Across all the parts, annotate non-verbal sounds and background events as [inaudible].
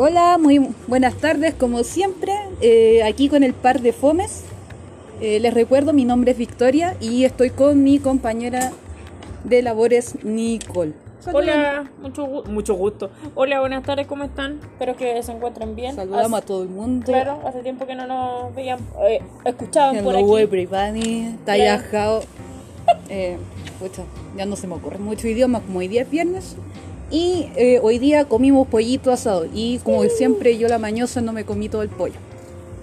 Hola, muy buenas tardes, como siempre, eh, aquí con el par de Fomes. Eh, les recuerdo, mi nombre es Victoria y estoy con mi compañera de labores, Nicole. Hola, mucho, gu- mucho gusto. Hola, buenas tardes, ¿cómo están? Espero que se encuentren bien. Saludamos a todo el mundo. Claro, hace tiempo que no nos veían, eh, escuchaban por Hello aquí. everybody, está Claro. Eh, pucha, ya no se me ocurren muchos idiomas, como hoy día es viernes. Y eh, hoy día comimos pollito asado. Y como siempre, yo la mañosa no me comí todo el pollo.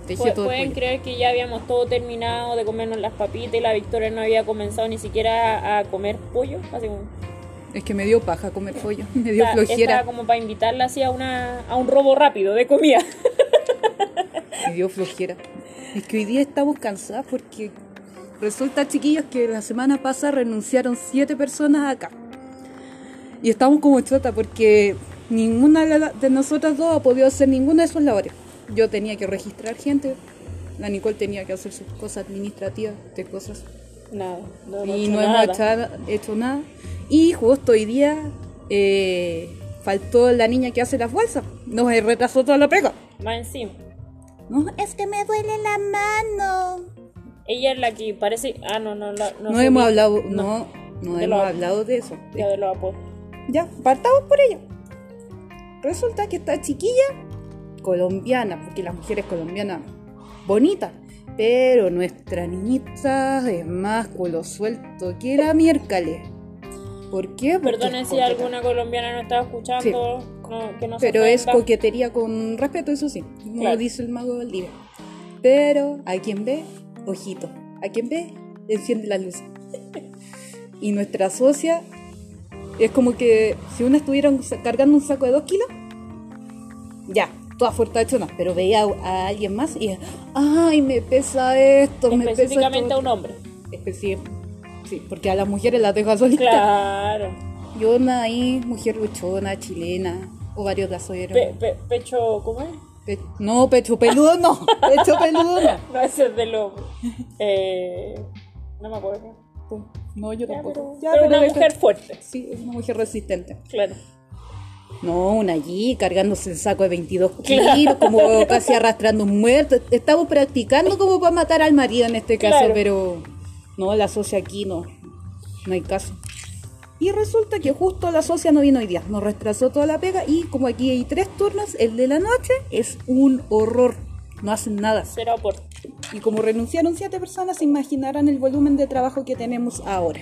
Dejé todo el Pueden pollo. creer que ya habíamos todo terminado de comernos las papitas y la Victoria no había comenzado ni siquiera a comer pollo. Así como, Es que me dio paja comer pollo, [laughs] me dio flojera. estaba como para invitarla así a, una, a un robo rápido de comida. Me dio flojera. Es que hoy día estamos cansadas porque resulta, chiquillos, que la semana pasada renunciaron siete personas acá. Y estamos como chota porque ninguna de nosotras dos ha podido hacer ninguna de sus labores. Yo tenía que registrar gente, la Nicole tenía que hacer sus cosas administrativas, de cosas. Nada, no, y he no hemos hecho, hecho nada. Y justo hoy día eh, faltó la niña que hace las bolsas. Nos retrasó toda la pega. Más encima. No, es que me duele la mano. Ella es la que parece. Ah, no, no, no. No, sé hemos hablado, no, no hemos lo- hablado de eso. Ya de los apodos. Ya, partamos por ello. Resulta que esta chiquilla, colombiana, porque las mujeres colombianas, bonitas, pero nuestra niñita es más culo suelto que la miércoles. ¿Por qué? Perdonen si alguna colombiana no estaba escuchando, no- que no se Pero es coquetería con respeto, eso sí, como Claro. dice el mago Valdivia. Pero a quien ve, ojito. A quien ve, enciende la luz. [laughs] y nuestra socia es como que si una estuviera cargando un saco de dos kilos, ya, toda fortachona, pero veía a, alguien más y, ay, me pesa esto, me pesa esto. Específicamente a un hombre. Especi- Sí, porque a las mujeres las deja solitas. Claro. Yo una ahí, mujer luchona, chilena, o varios gasoeros. Pe- pe- pecho, ¿cómo es? Pe- no, pecho peludo no. [laughs] Pecho peludo no. [laughs] No, ese es del hombre. Eh, no me acuerdo. No, yo Ya, tampoco. pero, Ya, pero una mujer fuerte. Sí, es una mujer resistente. Claro. No, una allí cargándose el saco de 22 Claro. kilos, como casi arrastrando un muerto. Estamos practicando como para matar al marido en este caso, Claro. pero no, la socia aquí no, no hay caso. Y resulta que justo la socia no vino hoy día, nos retrasó toda la pega y como aquí hay tres turnos, el de la noche es un horror, no hacen nada. Será por. Y como renunciaron siete personas, se imaginarán el volumen de trabajo que tenemos ahora.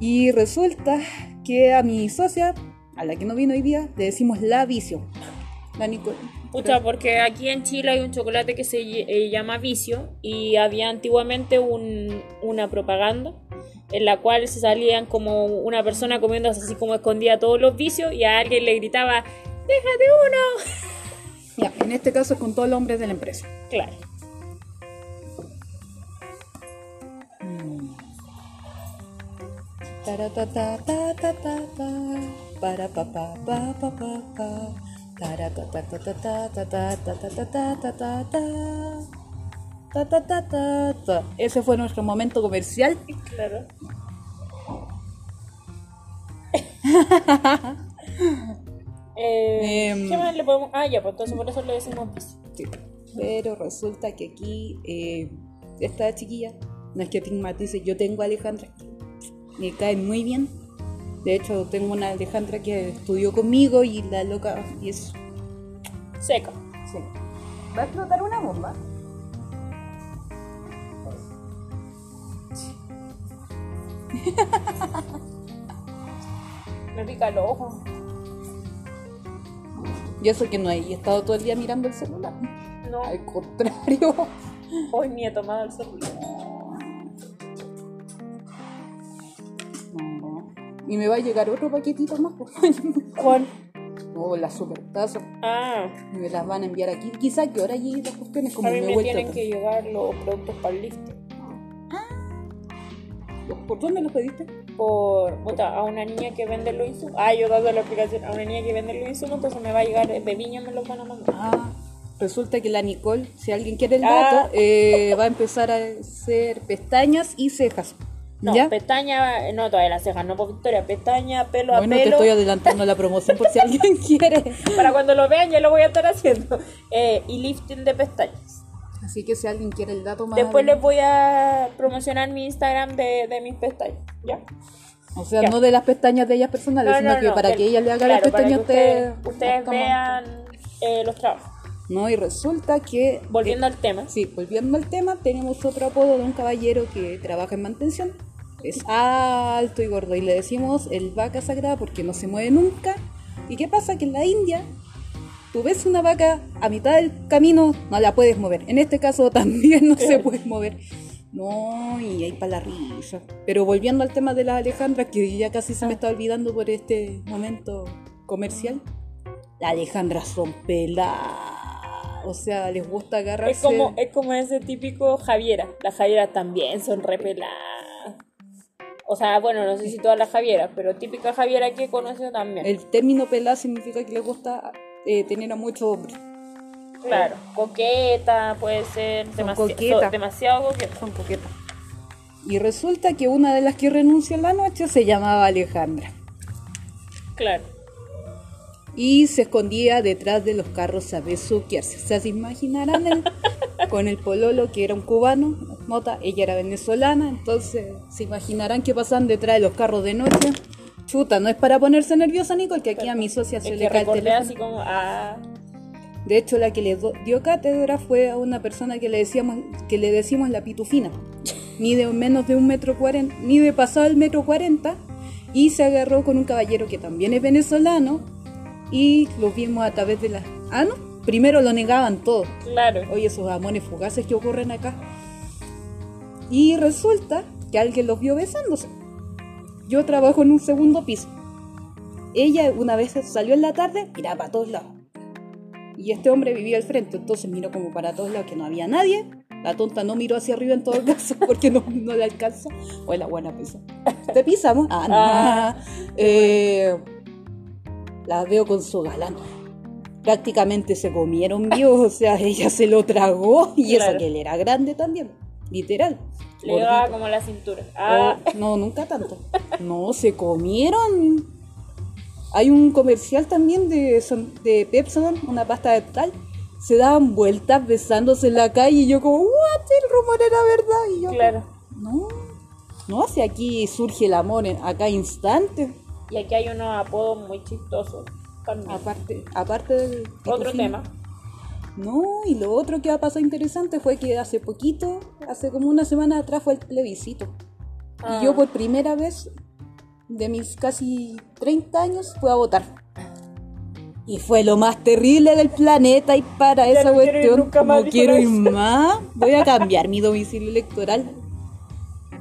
Y resulta que a mi socia, a la que no vino hoy día, le decimos la vicio. La Nicole. Pucha, porque aquí en Chile hay un chocolate que se eh, llama Vicio y había antiguamente un- una propaganda en la cual se salían como una persona comiendo así como escondía todos los vicios y a alguien le gritaba, déjate uno. Ya, en este caso es con todos los hombres de la empresa. Claro. Taratatatatata, para pa pa pa pa pa pa. Taratatatatatatatatatatatatatata. Tatatata. Ese fue nuestro momento comercial. Claro. [laughs] Eh, Em. ¿Qué más le podemos.? Ah, ya, pues entonces por eso le decimos. Sí, pero resulta que aquí eh, esta chiquilla, no es que estigmatice, yo tengo a Alejandra, me cae muy bien. De hecho, tengo una Alejandra que estudió conmigo y la loca y es... Seca. sí. ¿Va a explotar una bomba? [laughs] Me pica el ojo. Y eso que no he estado todo el día mirando el celular. No, Al contrario. hoy ni he tomado el celular. Y me va a llegar otro paquetito más. ¿Cuál? No, las super tazas. Ah, Y me las van a enviar aquí. Quizá que ahora lleguen las cuestiones como a mí me me tienen que llegar los productos para el lift. ¿Por dónde los pediste? Por, puta, a una niña que vende los insumos. Ah, yo dando la explicación. A una niña que vende los insumos, entonces me va a llegar de viña, me los van a mandar. Ah, resulta que la Nicole, si alguien quiere el Ah. dato, eh, va a empezar a hacer pestañas y cejas. No, ¿Ya? pestaña, no, todavía las cejas, no por Victoria, pestaña, pelo Bueno, a te pelo. estoy adelantando la promoción por si alguien [laughs] quiere. Para cuando lo vean ya lo voy a estar haciendo. Eh, y lifting de pestañas. Así que si alguien quiere el dato más. Después les voy a promocionar mi Instagram de, de mis pestañas, ¿ya? O sea, Ya. no de las pestañas de ellas personales, No, sino no, que no, para que ella le haga claro, las pestañas ustedes, ustedes. vean eh, los trabajos. No, y resulta que. Volviendo eh, al tema. Sí, volviendo al tema, tenemos otro apodo de un caballero que trabaja en mantención. Es alto y gordo y le decimos el vaca sagrada porque no se mueve nunca. ¿Y qué pasa? Que en la India tú ves una vaca a mitad del camino, no la puedes mover. En este caso [laughs] también no se puede mover. No, y ahí para la risa. Pero volviendo al tema de las Alejandras, que ya casi se me está olvidando por este momento comercial. Las Alejandras son peladas. O sea, les gusta agarrarse. Es como, es como ese típico Javiera. Las Javieras también son repeladas. O sea, bueno, no sé si todas las Javieras, pero típica Javiera que he conocido también. El término pelada significa que les gusta eh, tener a muchos hombres. Claro, coqueta, puede ser demasi- coquetas. so- demasiado coqueta. Son coquetas. Y resulta que una de las que renunció en la noche se llamaba Alejandra. Claro. Y se escondía detrás de los carros a besuquearse. O sea, se imaginarán el- [laughs] con el pololo que era un cubano, nota, ella era venezolana, entonces se imaginarán que pasan detrás de los carros de noche. Chuta, no es para ponerse nerviosa, Nicole, que aquí a mi socia se le cae el así como, ah, De hecho, la que le dio cátedra fue a una persona que le decíamos, que le decimos la pitufina. [laughs] Mide menos de un metro cuarenta, mide pasado el metro cuarenta, y se agarró con un caballero que también es venezolano, y lo vimos a través de la. Ah, no. Primero lo negaban todo. claro. Oye, esos amores fugaces que ocurren acá. Y resulta que alguien los vio besándose. Yo trabajo en un segundo piso. Ella una vez salió en la tarde, miraba para todos lados. Y este hombre vivía al frente, entonces miró como para todos lados que no había nadie. La tonta no miró hacia arriba en todo caso [laughs] porque no, no le alcanza. O la buena pisa. ¿Te pisamos? Ah, no. Ah. [laughs] Eh, la veo con su galán. Prácticamente se comieron vivos, o sea, ella se lo tragó y Claro. eso que él era grande también, literal. Le daba Gordito. como la cintura. Ah, no, nunca tanto. No, se comieron. Hay un comercial también de, son- de Pepsodent, una pasta de tal. Se daban vueltas besándose en la calle y yo como, what, el rumor era verdad. Y yo, claro. no, no, si aquí surge el amor en, acá instante. Y aquí hay unos apodos muy chistosos. también. Aparte, aparte del Otro tema. No, y lo otro que ha pasado interesante fue que hace poquito, hace como una semana atrás fue el plebiscito. Ah. Y yo por primera vez de mis casi 30 años fui a votar. Y fue lo más terrible del planeta y para Ya esa no quiero cuestión no dijo quiero ir más. Voy a cambiar mi domicilio electoral.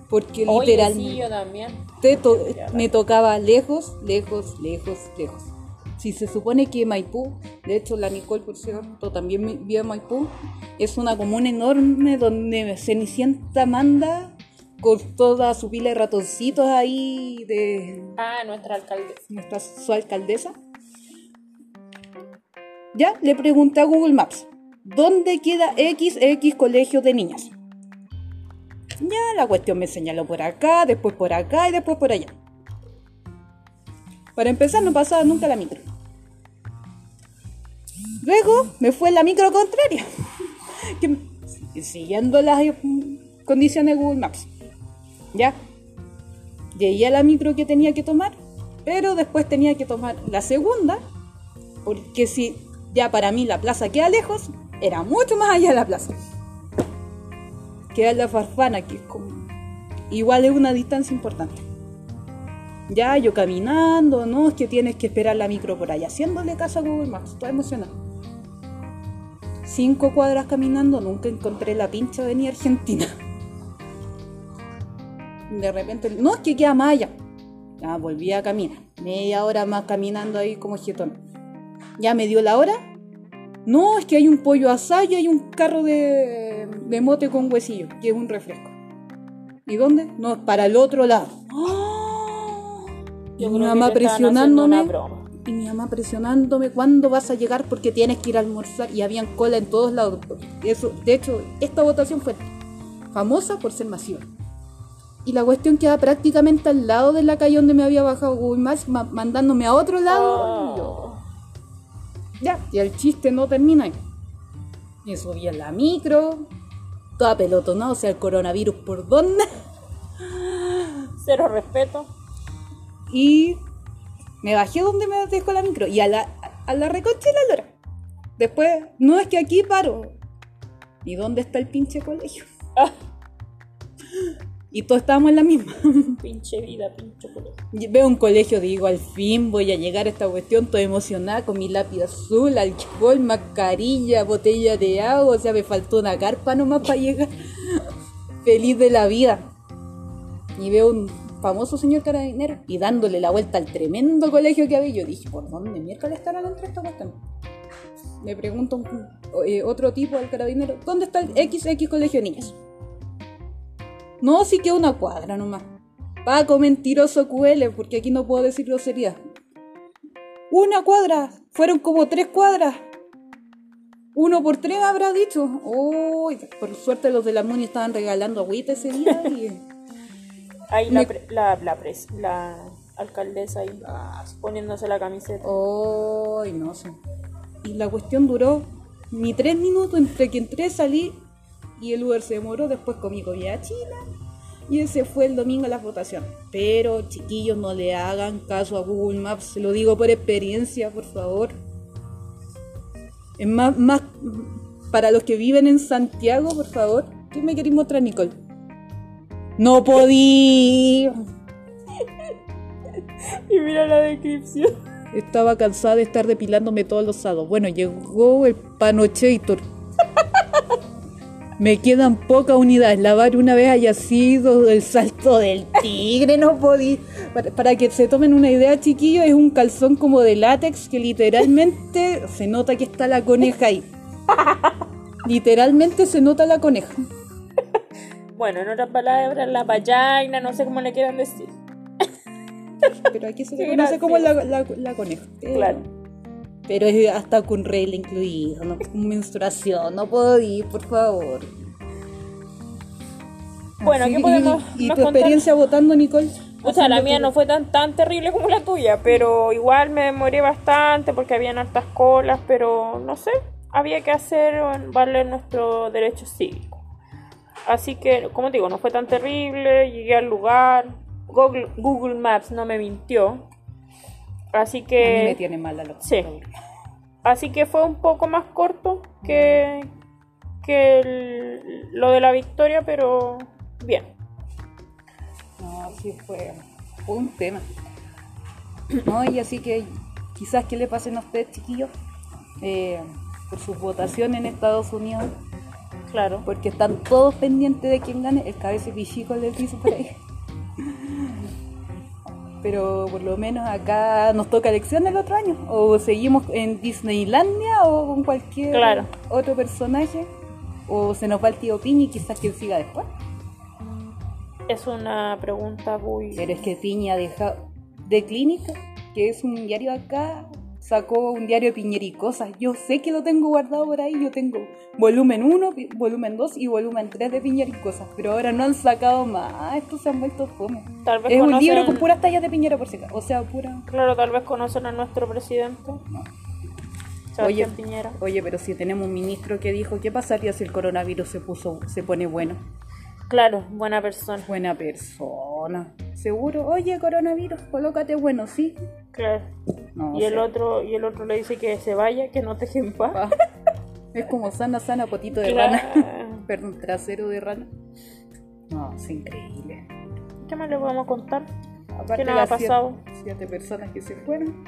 Porque Oye, sí, literalmente yo también. te to- me tocaba lejos, lejos, lejos, lejos. Si se supone que Maipú, de hecho la Nicole, por cierto, también vive en Maipú, es una comuna enorme donde Cenicienta manda con toda su pila de ratoncitos ahí de Ah, nuestra alcaldesa. nuestra su alcaldesa. Ya le pregunté a Google Maps, ¿dónde queda XX colegio de niñas? Ya la cuestión me señaló por acá, después por acá y después por allá. Para empezar no pasaba nunca la micro. Luego me fue la micro contraria. siguiendo las eh, condiciones de Google Maps. Ya. Llegué a la micro que tenía que tomar, pero después tenía que tomar la segunda, porque si ya para mí la plaza queda lejos, era mucho más allá de la plaza. Queda la farfana, que es como. Igual es una distancia importante. Ya yo caminando, no, es que tienes que esperar la micro por allá, haciéndole caso a Google Maps, estoy emocionado. Cinco cuadras caminando, nunca encontré la pincha avenida Argentina. De repente, no, es que queda allá. Ya volví a caminar, media hora más caminando ahí como jetón. Ya me dio la hora. No, es que hay un pollo asado y hay un carro de, de mote con huesillo, que es un refresco. ¿Y dónde? No, para el otro lado. ¡Ah! Y mi mamá presionándome. Y mi mamá presionándome, ¿cuándo vas a llegar? Porque tienes que ir a almorzar. Y habían cola en todos lados. Eso, de hecho, esta votación fue famosa por ser masiva. y la cuestión queda prácticamente al lado de la calle donde me había bajado Google Maps, ma- mandándome a otro lado. Y yo, Oh. ya, y el chiste no termina ahí. Me subí a la micro, toda pelotonada, o sea, el coronavirus por dónde. Cero respeto. Y me bajé donde me dejó la micro. Y a la, a la reconcha de la lora. Después, no es que aquí paro. ¿Y dónde está el pinche colegio? Ah, Y todos estábamos en la misma. [laughs] pinche vida, pinche colegio. Y Veo un colegio, digo, al fin voy a llegar a esta cuestión, toda emocionada con mi lápiz azul, alcohol, mascarilla, botella de agua, o sea, me faltó una carpa nomás para llegar. [laughs] Feliz de la vida. Y veo un famoso señor carabinero y dándole la vuelta al tremendo colegio que había. Yo dije, ¿por dónde miércoles estarán entre esta cuestión? Le pregunto un- eh, otro tipo al carabinero, ¿dónde está el XX Colegio de Niñas? No, sí que una cuadra nomás. Paco, mentiroso QL, porque aquí no puedo decir grosería. Una cuadra, fueron como tres cuadras. Uno por tres habrá dicho. Uy, por suerte los de la MUNI estaban regalando agüita ese día. [laughs] Y... Ahí la, pre- la, la, pres- la alcaldesa ahí poniéndose la camiseta. Uy, no sé. Y la cuestión duró ni tres minutos entre que entré, salí y el Uber se demoró. Después comí comida china y ese fue el domingo a la votación. Pero chiquillos, no le hagan caso a Google Maps, se lo digo por experiencia, por favor. Es más, más para los que viven en Santiago, por favor. ¿Qué me queréis mostrar, Nicole? No podí. Y mira la descripción. Estaba cansada de estar depilándome todos los sábados. Bueno, llegó el Panochator. Me quedan pocas unidades. Lavar una vez haya sido el salto del tigre, no podí. Para, para que se tomen una idea, chiquillos, es un calzón como de látex que literalmente se nota que está la coneja ahí. Literalmente se nota la coneja. Bueno, en otras palabras, la vallaina, no sé cómo le quieran decir. [laughs] Pero aquí se le conoce como la, la- la coneja. Claro. Pero es hasta con regla incluido, ¿no? Con menstruación, no puedo ir, por favor. Bueno, Así ¿qué podemos ¿Y, y más tu contar? experiencia votando, Nicole? O sea, la mía no fue tan, tan terrible como la tuya, pero igual me demoré bastante porque habían hartas colas, pero no sé, había que hacer valer nuestro derecho cívico. Así que, como te digo, no fue tan terrible, llegué al lugar, Google, Google Maps no me mintió, así A mí me que... tiene mala la Sí. Así que fue un poco más corto que, que el- lo de la victoria, pero bien. No, sí fue, fue un tema. No, y así que quizás que le pasen a ustedes, chiquillos, eh, por sus votaciones en Estados Unidos, Claro. porque están todos pendientes de quién gane, el cabeza pichico les dice por ahí. Pero por lo menos acá nos toca elección el otro año. O seguimos en Disneylandia o con cualquier Claro. otro personaje. O se nos va el tío Piñi y quizás quien siga después. Es una pregunta muy... Pero es que Piña deja de clínica, que es un diario acá, sacó un diario de Piñera y cosas. Yo sé que lo tengo guardado por ahí, yo tengo volumen 1, pi- volumen 2 y volumen 3 de Piñera y cosas, pero ahora no han sacado más, estos se han vuelto fome. Tal vez Es un libro con puras tallas de Piñera por si acaso, o sea, pura... Claro, tal vez conocen a nuestro presidente. Oye, Piñera. oye, pero si tenemos un ministro que dijo, ¿qué pasaría si el coronavirus se puso, se pone bueno? Claro, buena persona. Buena persona. Seguro, oye, coronavirus, colócate bueno, ¿sí? Claro. No y el otro y el otro le dice que se vaya, que no te deje en paz. Ah, Es como sana, sana, potito de Claro. [laughs] rana. Perdón, trasero de rana. No, es increíble. ¿Qué más le podemos contar? Aparte ¿Qué nos ha siete- pasado? Siete, personas que se fueron.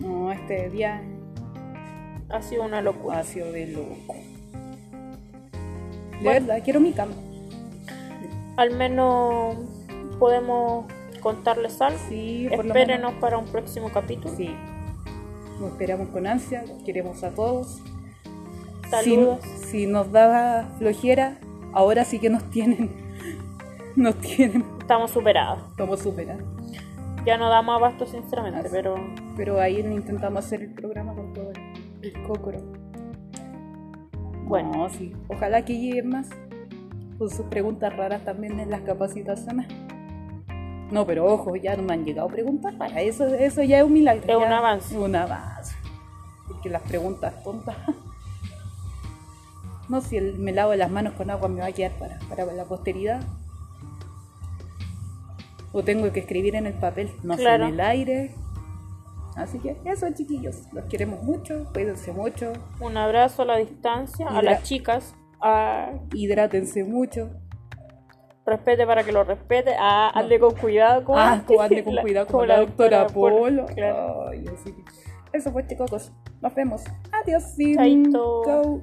No, este día Ha sido una locura. ha sido de loco. De verdad, quiero mi cama. Al menos podemos contarles algo. Sí, Espérenos para un próximo capítulo. Sí. Lo esperamos con ansia, los queremos a todos. Saludos. Si, si nos daba flojera, ahora sí que nos tienen. [laughs] Nos tienen. Estamos superados. Estamos superados. Ya no damos abasto sinceramente, Así. pero Pero ahí intentamos hacer el programa con todo el, el cócoro. bueno. No, sí. Ojalá que lleguen más. con sus preguntas raras también en las capacitaciones. No, pero ojo, ya no me han llegado preguntas raras. Eso, eso ya es un milagro. Es un avance. Un avance. Porque las preguntas tontas. [laughs] No, si el- me lavo las manos con agua me va a quedar para, para la posteridad. O tengo que escribir en el papel, no sé, Claro. en el aire. Así que eso, chiquillos. Los queremos mucho, cuídense mucho, Un abrazo a la distancia, a las chicas, a hidrátense mucho. Respete para que lo respete, a ande con cuidado como, Ah, como ande con la- cuidado con la, doctora Polo. Claro. Ay, así Eso pues chicos, nos vemos. Adiós. Chaito. Chau.